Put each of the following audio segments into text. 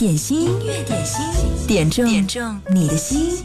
点心，音乐点心，点中点中你的心。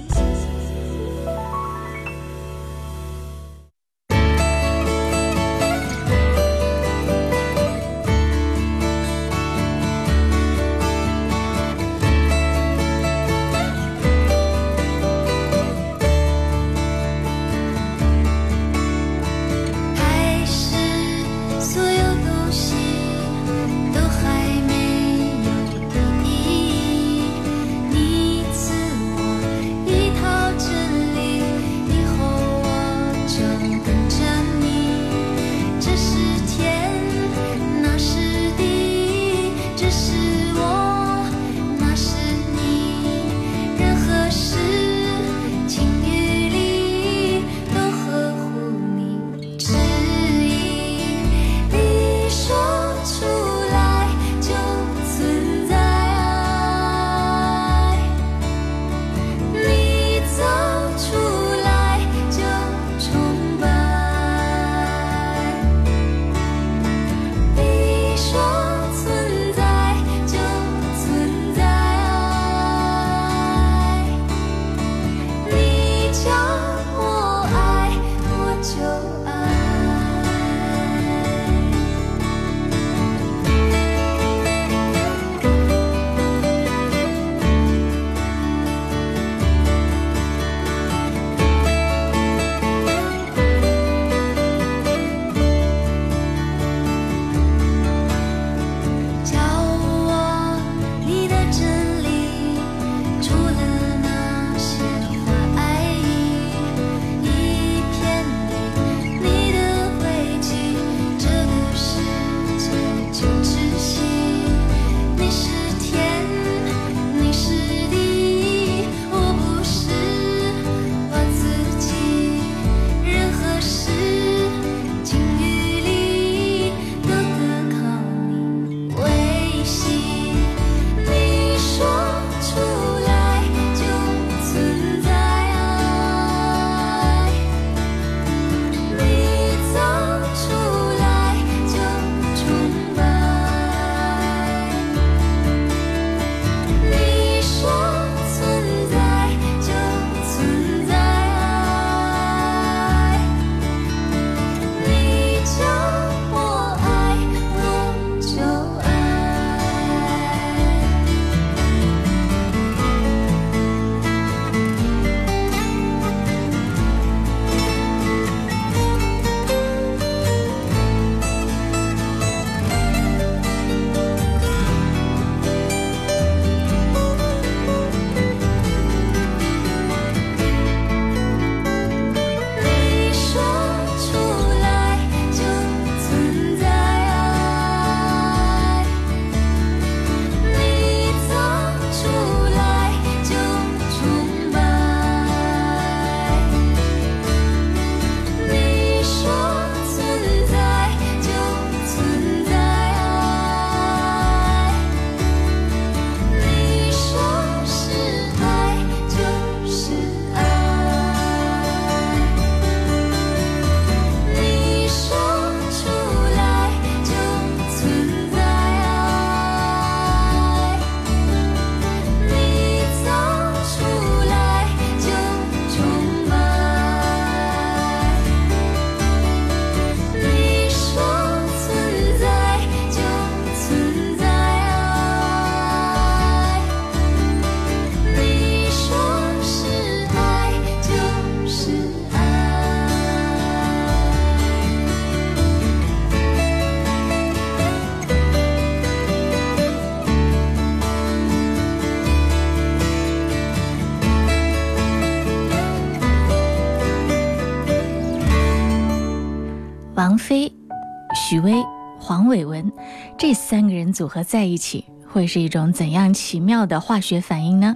这三个人组合在一起，会是一种怎样奇妙的化学反应呢？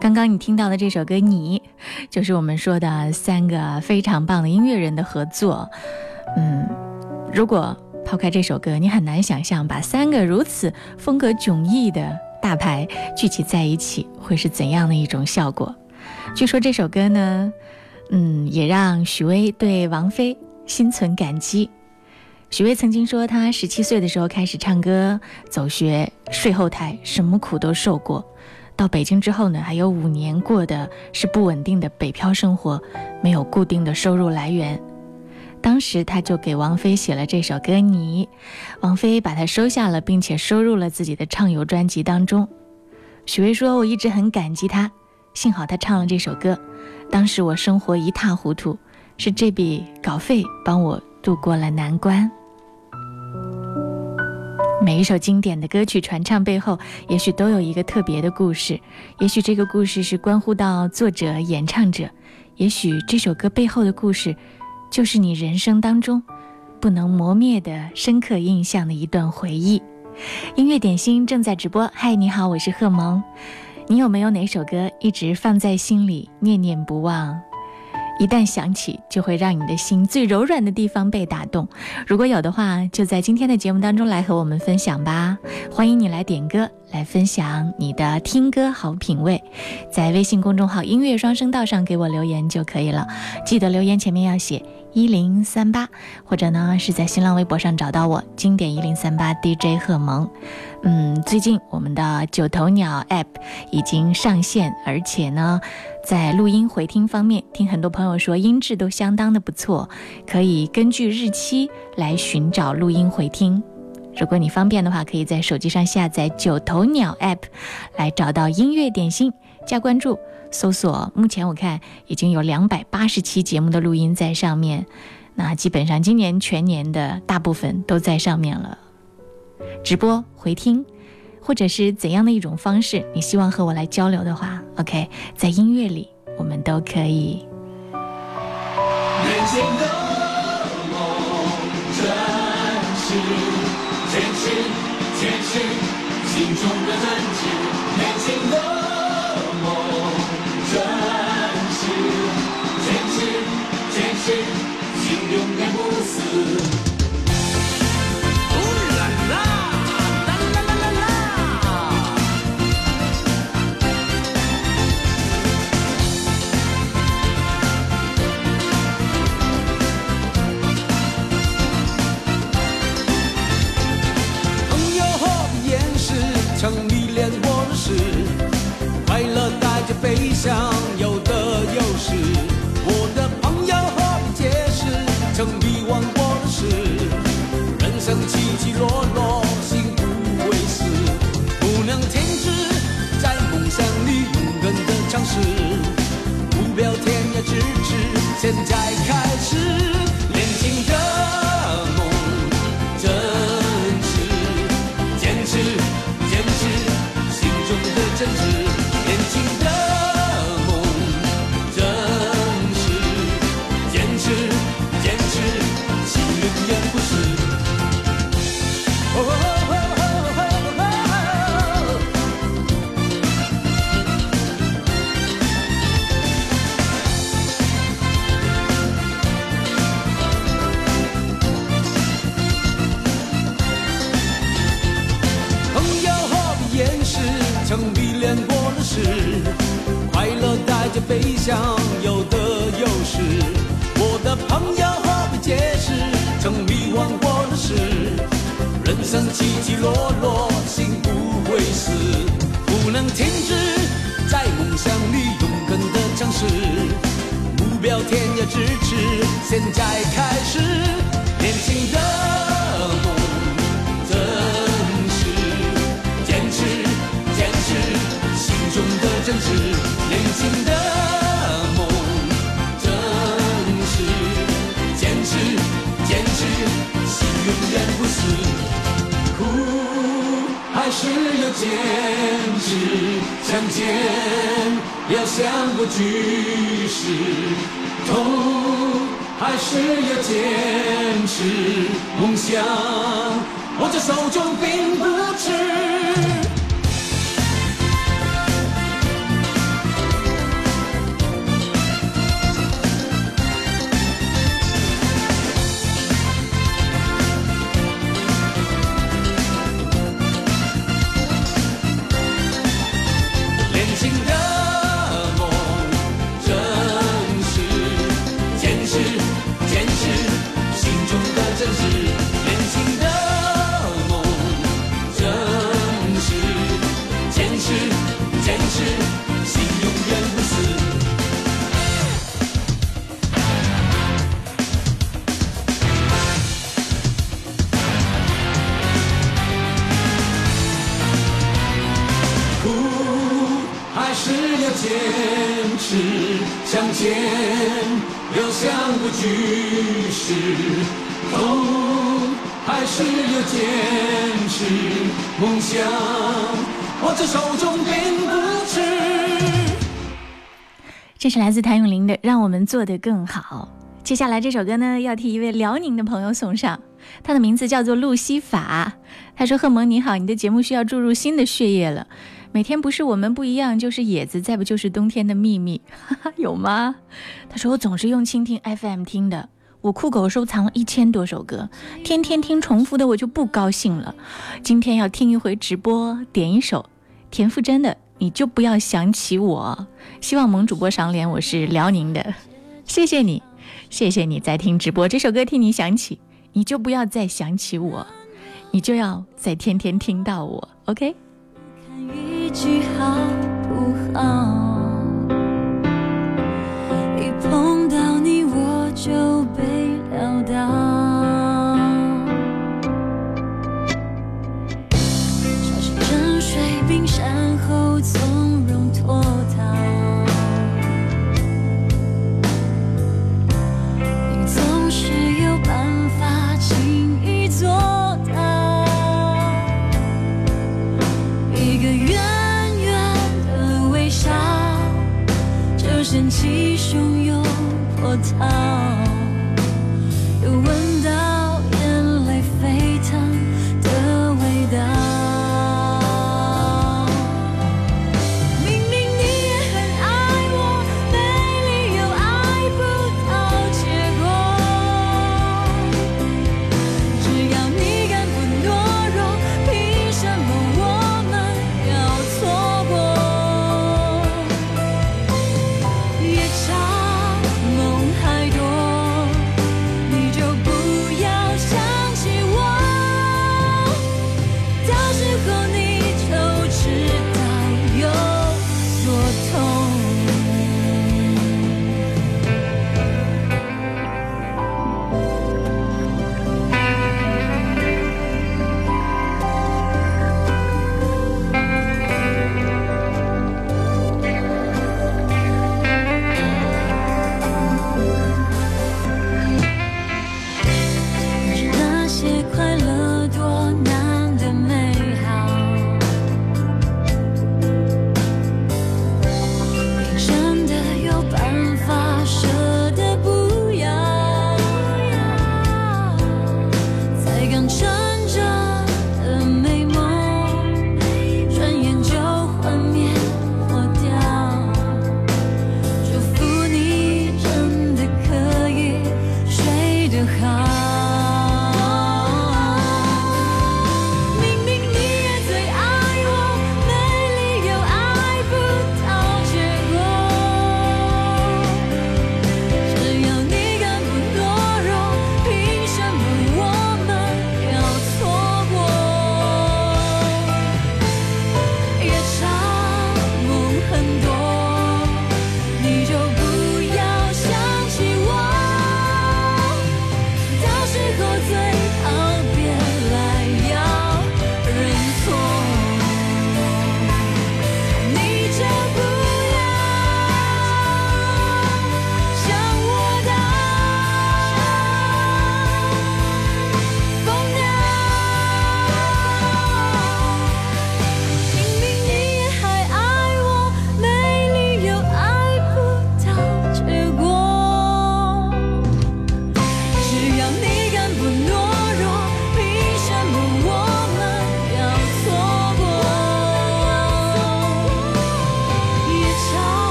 刚刚你听到的这首歌《你》，就是我们说的三个非常棒的音乐人的合作。嗯，如果抛开这首歌，你很难想象把三个如此风格迥异的大牌聚集在一起会是怎样的一种效果。据说这首歌呢，嗯，也让许巍对王菲心存感激。许巍曾经说，他十七岁的时候开始唱歌、走学、睡后台，什么苦都受过。到北京之后呢，还有五年过的是不稳定的北漂生活，没有固定的收入来源。当时他就给王菲写了这首歌《你》，王菲把它收下了，并且收入了自己的畅游专辑当中。许巍说：“我一直很感激他，幸好他唱了这首歌。当时我生活一塌糊涂，是这笔稿费帮我度过了难关。”每一首经典的歌曲传唱背后，也许都有一个特别的故事。也许这个故事是关乎到作者、演唱者；也许这首歌背后的故事，就是你人生当中不能磨灭的深刻印象的一段回忆。音乐点心正在直播，嗨，你好，我是贺萌。你有没有哪首歌一直放在心里，念念不忘？一旦响起，就会让你的心最柔软的地方被打动。如果有的话，就在今天的节目当中来和我们分享吧。欢迎你来点歌，来分享你的听歌好品味，在微信公众号“音乐双声道”上给我留言就可以了。记得留言前面要写一零三八，或者呢是在新浪微博上找到我“经典一零三八 DJ 贺萌”。嗯，最近我们的九头鸟 App 已经上线，而且呢。在录音回听方面，听很多朋友说音质都相当的不错，可以根据日期来寻找录音回听。如果你方便的话，可以在手机上下载九头鸟 App 来找到音乐点心，加关注，搜索。目前我看已经有两百八十期节目的录音在上面，那基本上今年全年的大部分都在上面了。直播回听。或者是怎样的一种方式，你希望和我来交流的话，OK，在音乐里我们都可以。悲伤有的优势，我的朋友何必解释？曾迷惘过的事，人生起起落落，心不会死，不能停止在梦想里勇敢的尝试，目标天涯咫尺，现在开始，年轻的梦，真实，坚持，坚持，心中的真挚，要坚持向前，要向过去时，痛还是要坚持梦想，握在手中并不迟。这是来自谭咏麟的《让我们做得更好》。接下来这首歌呢，要替一位辽宁的朋友送上，他的名字叫做路西法。他说：“贺蒙你好，你的节目需要注入新的血液了。每天不是我们不一样，就是野子，再不就是冬天的秘密，哈哈，有吗？”他说：“我总是用蜻蜓 FM 听的，我酷狗收藏了一千多首歌，天天听重复的我就不高兴了。今天要听一回直播，点一首田馥甄的《你就不要想起我》。希望萌主播赏脸，我是辽宁的，谢谢你。”谢谢你在听直播，这首歌替你想起，你就不要再想起我，你就要再天天听到我，OK？一句好不好？一碰到你我就被波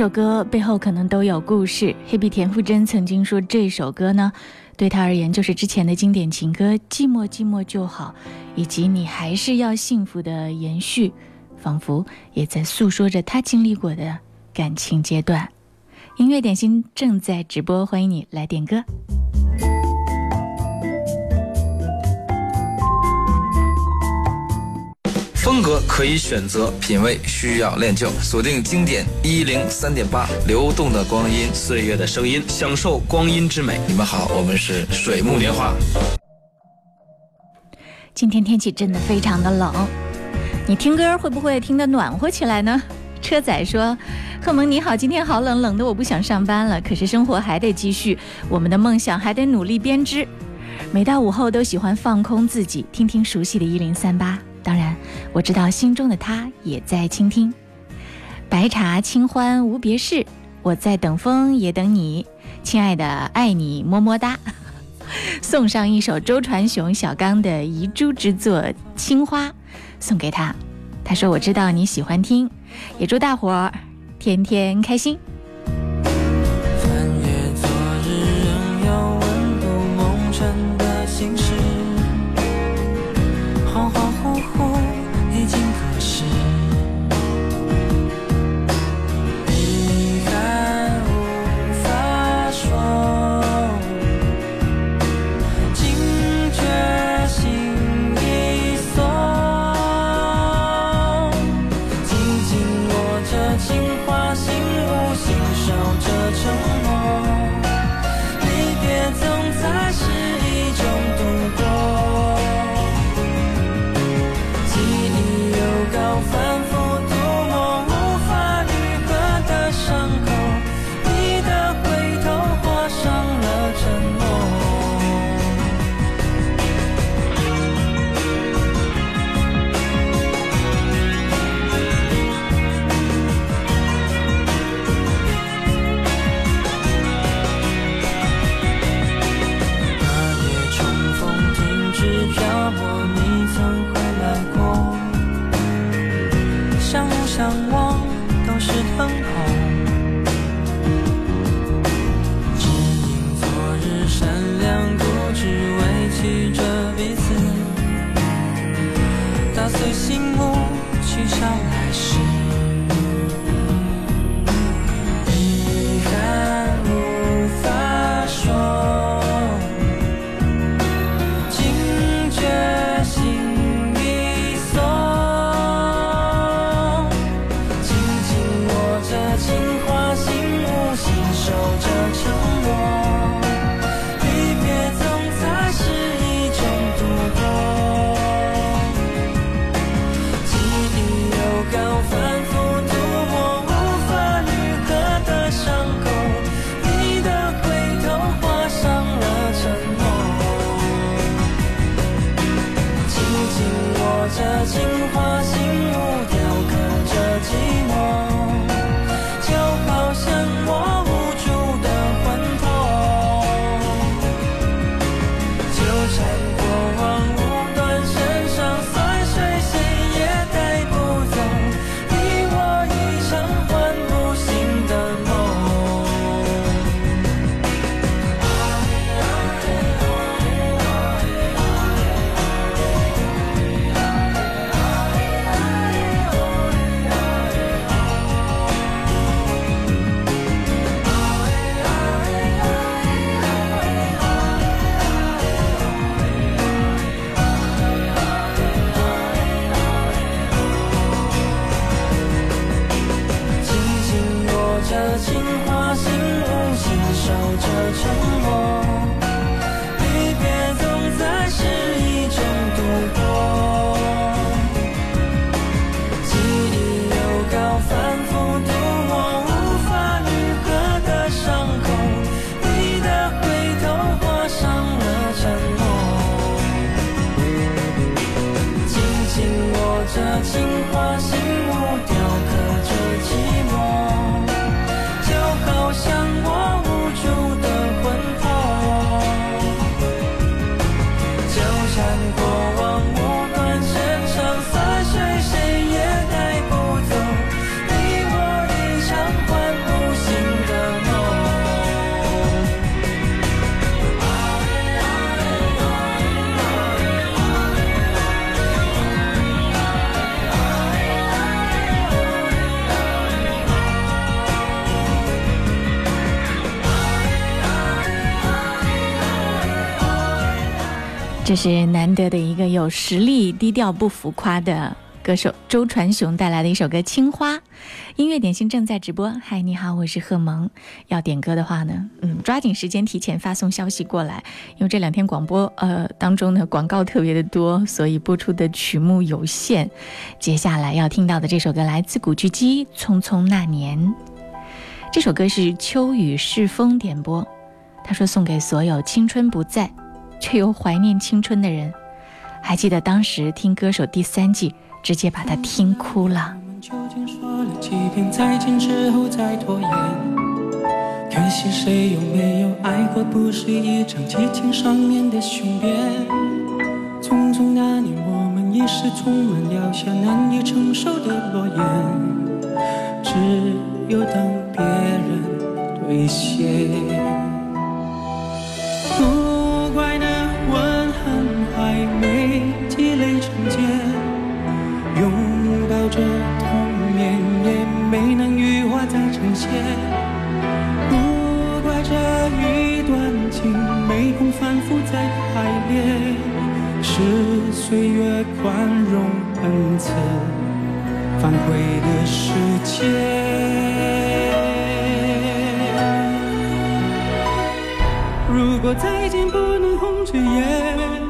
首歌背后可能都有故事。黑笔田馥甄曾经说，这首歌呢，对他而言就是之前的经典情歌《寂寞寂寞就好》，以及你还是要幸福的延续，仿佛也在诉说着他经历过的感情阶段。音乐点心正在直播，欢迎你来点歌。风格可以选择，品味需要练就。锁定经典一零三点八，流动的光阴，岁月的声音，享受光阴之美。你们好，我们是水木年华。今天天气真的非常的冷，你听歌会不会听得暖和起来呢？车仔说：“贺蒙你好，今天好冷，冷的我不想上班了。可是生活还得继续，我们的梦想还得努力编织。每到午后都喜欢放空自己，听听熟悉的一零三八。当然，我知道心中的他也在倾听。白茶清欢无别事，我在等风也等你，亲爱的，爱你么么哒。送上一首周传雄、小刚的遗珠之作《青花》，送给他。他说：“我知道你喜欢听。”也祝大伙儿天天开心。这是难得的一个有实力、低调不浮夸的歌手周传雄带来的一首歌《青花》。音乐点心正在直播。嗨，你好，我是贺萌。要点歌的话呢，嗯，抓紧时间提前发送消息过来，因为这两天广播呃当中呢广告特别的多，所以播出的曲目有限。接下来要听到的这首歌来自古巨基，《匆匆那年》。这首歌是秋雨是风点播，他说送给所有青春不在却又怀念青春的人。还记得当时听歌手第三季，直接把他听哭了。我们究竟说了几遍再见之后再拖延？可惜谁有没有爱过，不是一张激情上面的雄辩。匆匆那年，我们一时匆忙撂下难以承受的诺言，只有等别人兑现。累成茧。拥抱着童年，也没能羽化再成仙。不怪这一段情没空反复再排练，是岁月宽容恩赐反悔的时间。如果再见不能红着眼，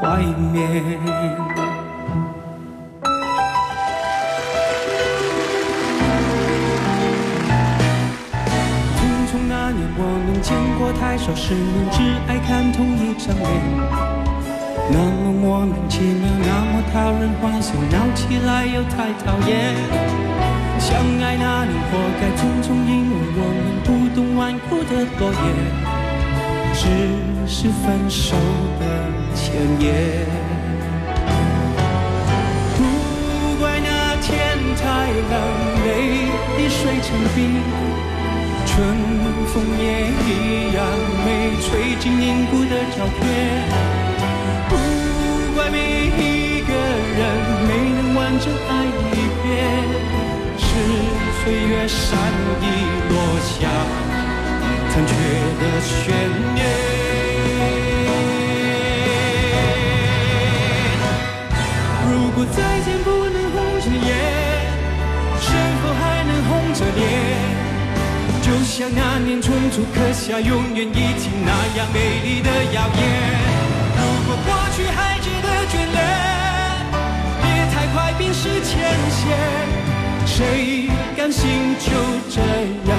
怀缅？匆匆那年，我们见过太少世面，只爱看同一张脸。那么莫名其妙，那么讨人欢喜，闹起来又太讨厌。相爱那年，活该匆匆，因为我们不懂顽固的诺言，只是分手的前言。不怪那天太冷，泪滴水成冰。春风也一样没，吹进凝固的照片。不怪每一个人没能完整爱一遍，是岁月善意落下残缺的悬念。如果再见不能红着眼，是否还能红着脸？就像那年匆促刻下永远一起那样美丽的谣言。如果过去还值得眷恋，别太快冰释前嫌。谁甘心就这样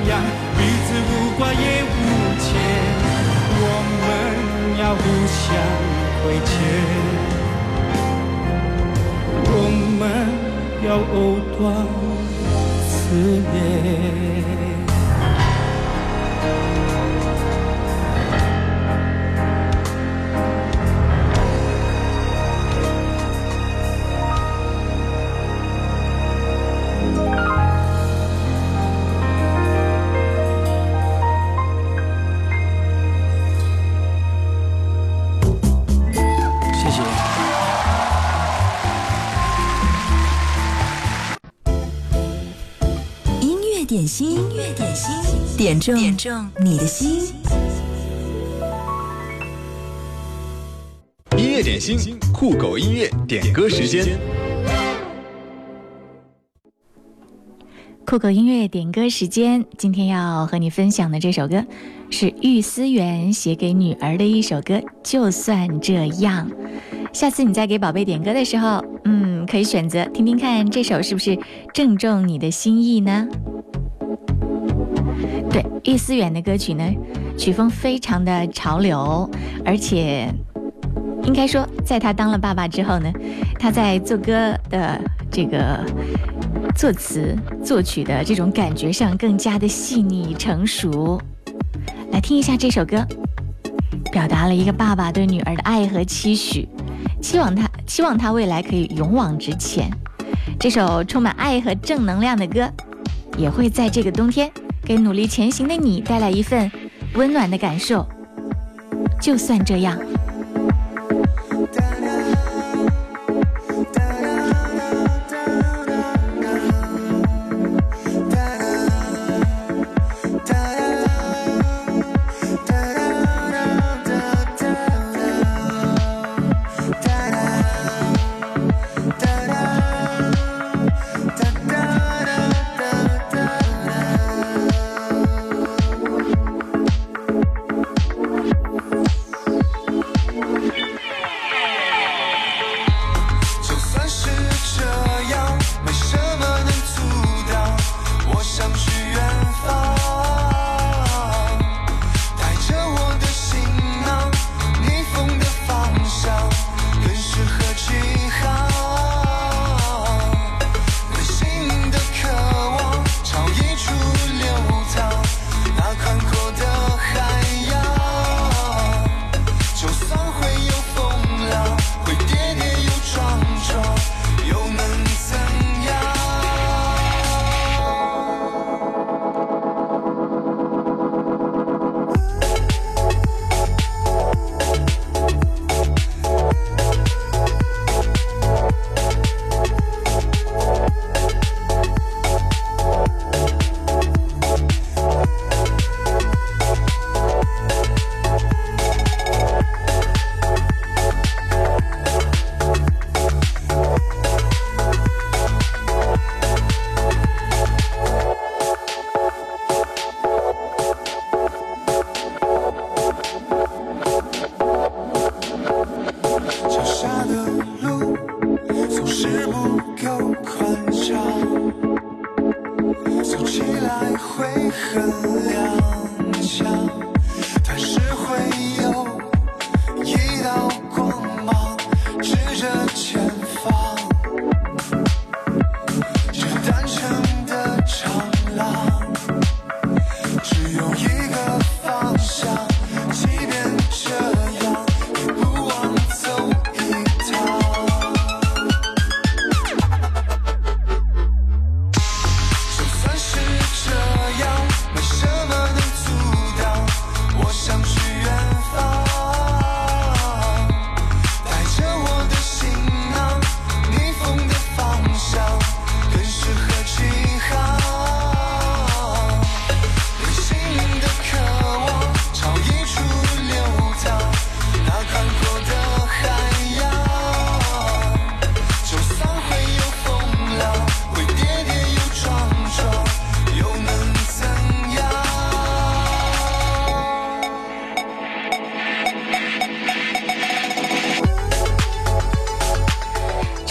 样相亏欠，我们要藕断丝连。点中点中你的心。音乐点心，酷狗音乐点歌时间。酷狗音乐点歌时间，今天要和你分享的这首歌是玉思源写给女儿的一首歌，就算这样。下次你在给宝贝点歌的时候，嗯，嗯，可以选择听听看这首是不是正中你的心意呢？对，易思远的歌曲呢，曲风非常的潮流，而且应该说，在他当了爸爸之后呢，他在做歌的这个作词作曲的这种感觉上更加的细腻成熟。来听一下这首歌，表达了一个爸爸对女儿的爱和期许，期望他期望他未来可以勇往直前。这首充满爱和正能量的歌，也会在这个冬天给努力前行的你带来一份温暖的感受。就算这样。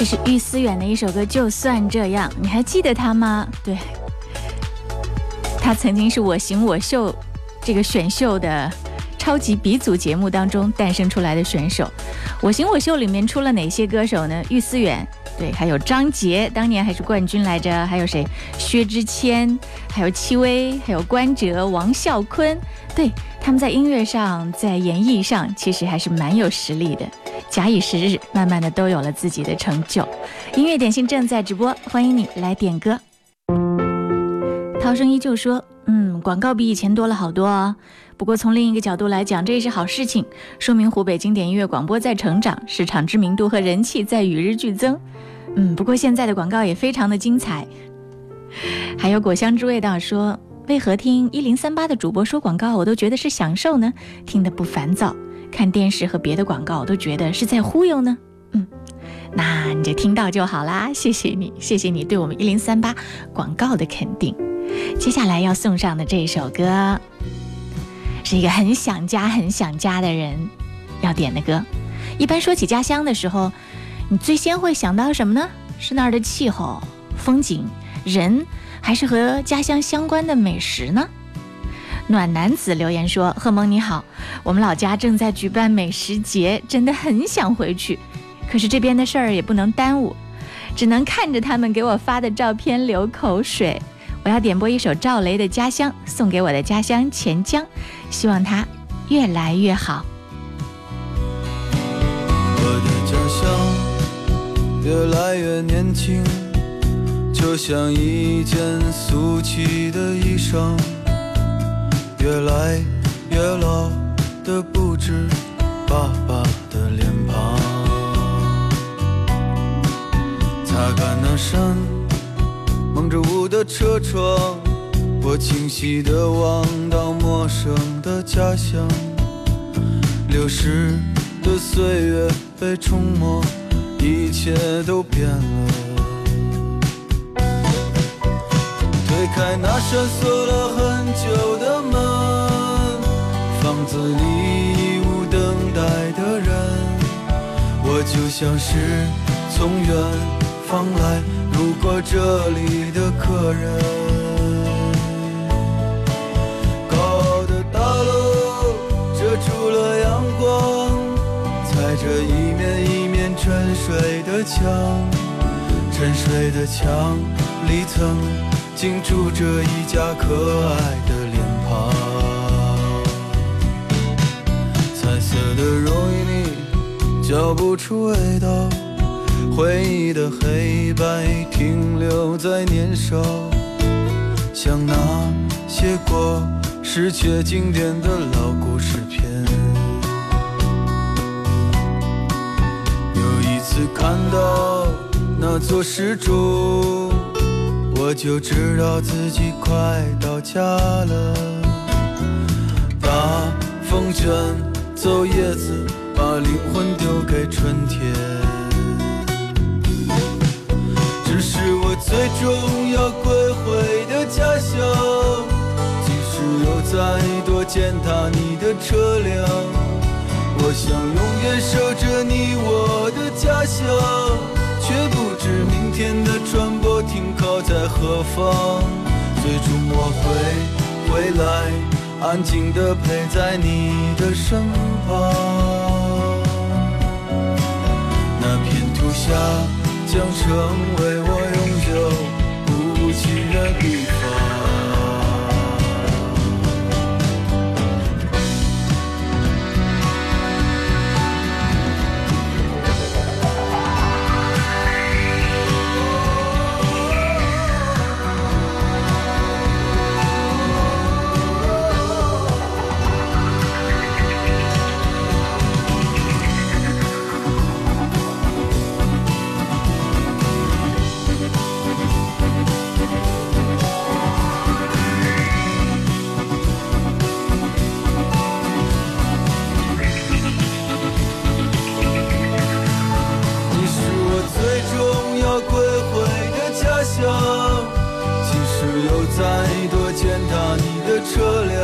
这是玉思远的一首歌，就算这样，你还记得他吗？对，他曾经是我行我秀这个选秀的超级鼻祖节目当中诞生出来的选手。我行我秀里面出了哪些歌手呢？玉思远，对，还有张杰，当年还是冠军来着，还有谁？薛之谦，还有戚薇，还有关喆、王啸坤，对，他们在音乐上，在演绎上，其实还是蛮有实力的。假以时日，慢慢的都有了自己的成就。音乐点心正在直播，欢迎你来点歌。涛声依旧说：“嗯，广告比以前多了好多哦。不过从另一个角度来讲，这也是好事情，说明湖北经典音乐广播在成长，市场知名度和人气在与日俱增。嗯，不过现在的广告也非常的精彩。还有果香之味道说，为何听一零三八的主播说广告，我都觉得是享受呢？听得不烦躁。看电视和别的广告，都觉得是在忽悠呢。嗯，那你就听到就好啦，谢谢你，谢谢你对我们一零三八广告的肯定。接下来要送上的这首歌，是一个很想家、很想家的人要点的歌。一般说起家乡的时候，你最先会想到什么呢？是那儿的气候、风景、人，还是和家乡相关的美食呢？暖男子留言说：“贺蒙你好，我们老家正在举办美食节，真的很想回去，可是这边的事儿也不能耽误，只能看着他们给我发的照片流口水。我要点播一首赵雷的《家乡》，送给我的家乡钱江，希望它越来越好。我的家乡越来越年轻，就像一件俗气的衣裳，越来越老的不止爸爸的脸庞。擦干那扇蒙着雾的车窗，我清晰地望到陌生的家乡。流逝的岁月被冲没，一切都变了。推开那扇锁了很久的门，子里已无等待的人，我就像是从远方来路过这里的客人。高傲的大楼遮住了阳光，踩着一面一面沉睡的墙，沉睡的墙里曾经住着一家可爱的色的容易你嚼不出味道，回忆的黑白停留在年少，像那些过时却经典的老故事片。有一次看到那座石柱，我就知道自己快到家了。大风卷走叶子，把灵魂丢给春天。这是我最终要归回的家乡，即使有再多践踏你的车辆，我想永远守着你我的家乡，却不知明天的船舶停靠在何方。最终我会回来，安静地陪在你的身旁。那片土下将成为我车辆，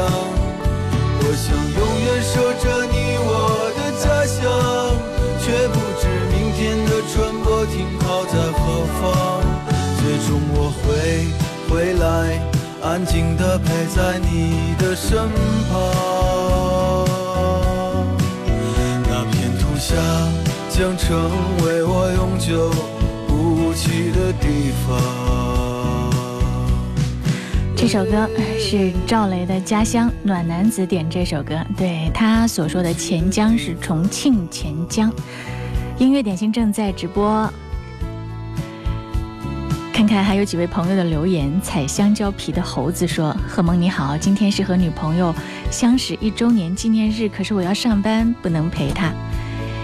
我想永远守着你我的家乡，却不知明天的船舶停靠在何方。最终我会回来，安静地陪在你的身旁。那片土下将成为我永久这首歌是赵雷的《家乡》，暖男子点这首歌，对他所说的钱江是重庆钱江。音乐点心正在直播，看看还有几位朋友的留言。采香蕉皮的猴子说：“贺蒙你好，今天是和女朋友相识一周年纪念日，可是我要上班，不能陪她。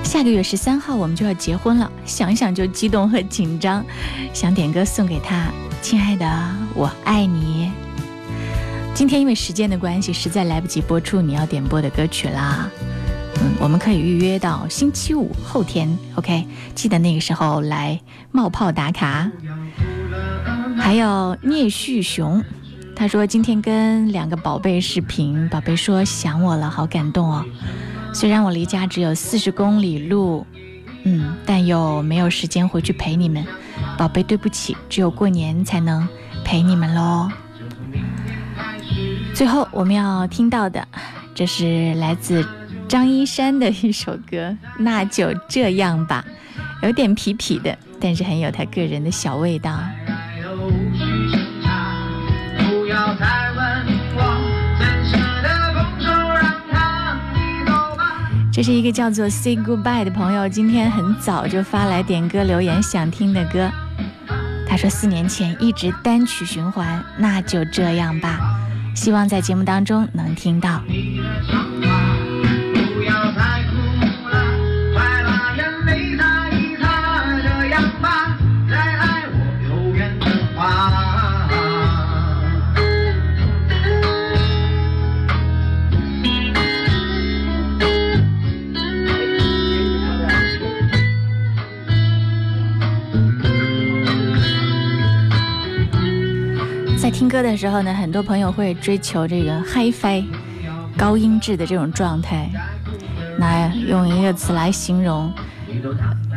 下个月十三号我们就要结婚了，想想就激动和紧张，想点歌送给她，亲爱的，我爱你。”今天因为时间的关系，实在来不及播出你要点播的歌曲啦。嗯，我们可以预约到星期五后天，OK？记得那个时候来冒泡打卡。还有聂旭雄，他说今天跟两个宝贝视频，宝贝说想我了，好感动哦。虽然我离家只有四十公里路，嗯，但又没有时间回去陪你们，宝贝，对不起，只有过年才能陪你们喽。最后我们要听到的，这是来自张一山的一首歌，那就这样吧，有点痞痞的，但是很有他个人的小味道。这是一个叫做 Say Goodbye 的朋友，今天很早就发来点歌留言，想听的歌。他说四年前一直单曲循环，那就这样吧，希望在节目当中能听到。歌的时候呢，很多朋友会追求这个 HiFi 高音质的这种状态。那用一个词来形容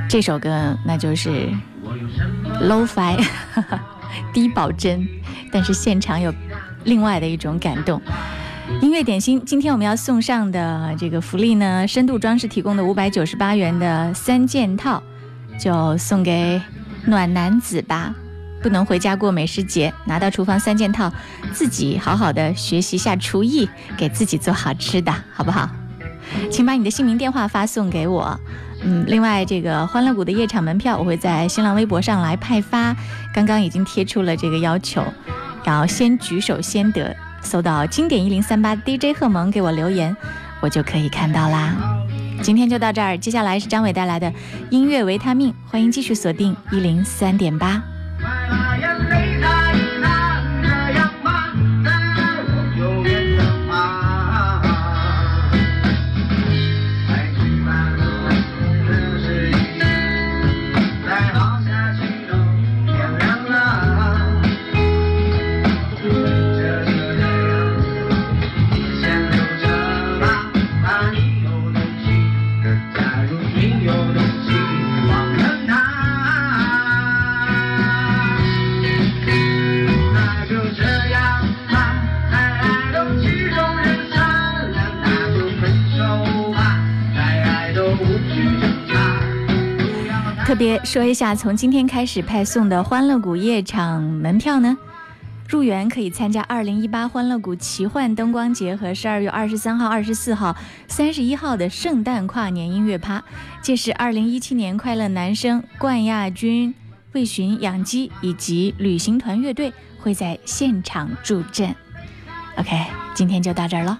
这首歌，那就是 low-fi 低保真，但是现场有另外的一种感动。音乐点心，今天我们要送上的这个福利呢，深度装饰提供的五百九十八元的三件套，就送给暖男子吧。不能回家过美食节，拿到厨房三件套，自己好好的学习下厨艺，给自己做好吃的，好不好？请把你的姓名、电话发送给我。嗯，另外这个欢乐谷的夜场门票，我会在新浪微博上来派发。刚刚已经贴出了这个要求，要先举手先得。搜到经典一零三八 DJ 贺蒙给我留言，我就可以看到啦。今天就到这儿，接下来是张伟带来的音乐维他命，欢迎继续锁定一零三点八。说一下，从今天开始派送的欢乐谷夜场门票呢，入园可以参加二零一八欢乐谷奇幻灯光节和十二月二十三号、二十四号、三十一号的圣诞跨年音乐趴。届时，二零一七年快乐男声冠亚军魏巡养鸡以及旅行团乐队会在现场助阵。OK，今天就到这儿了。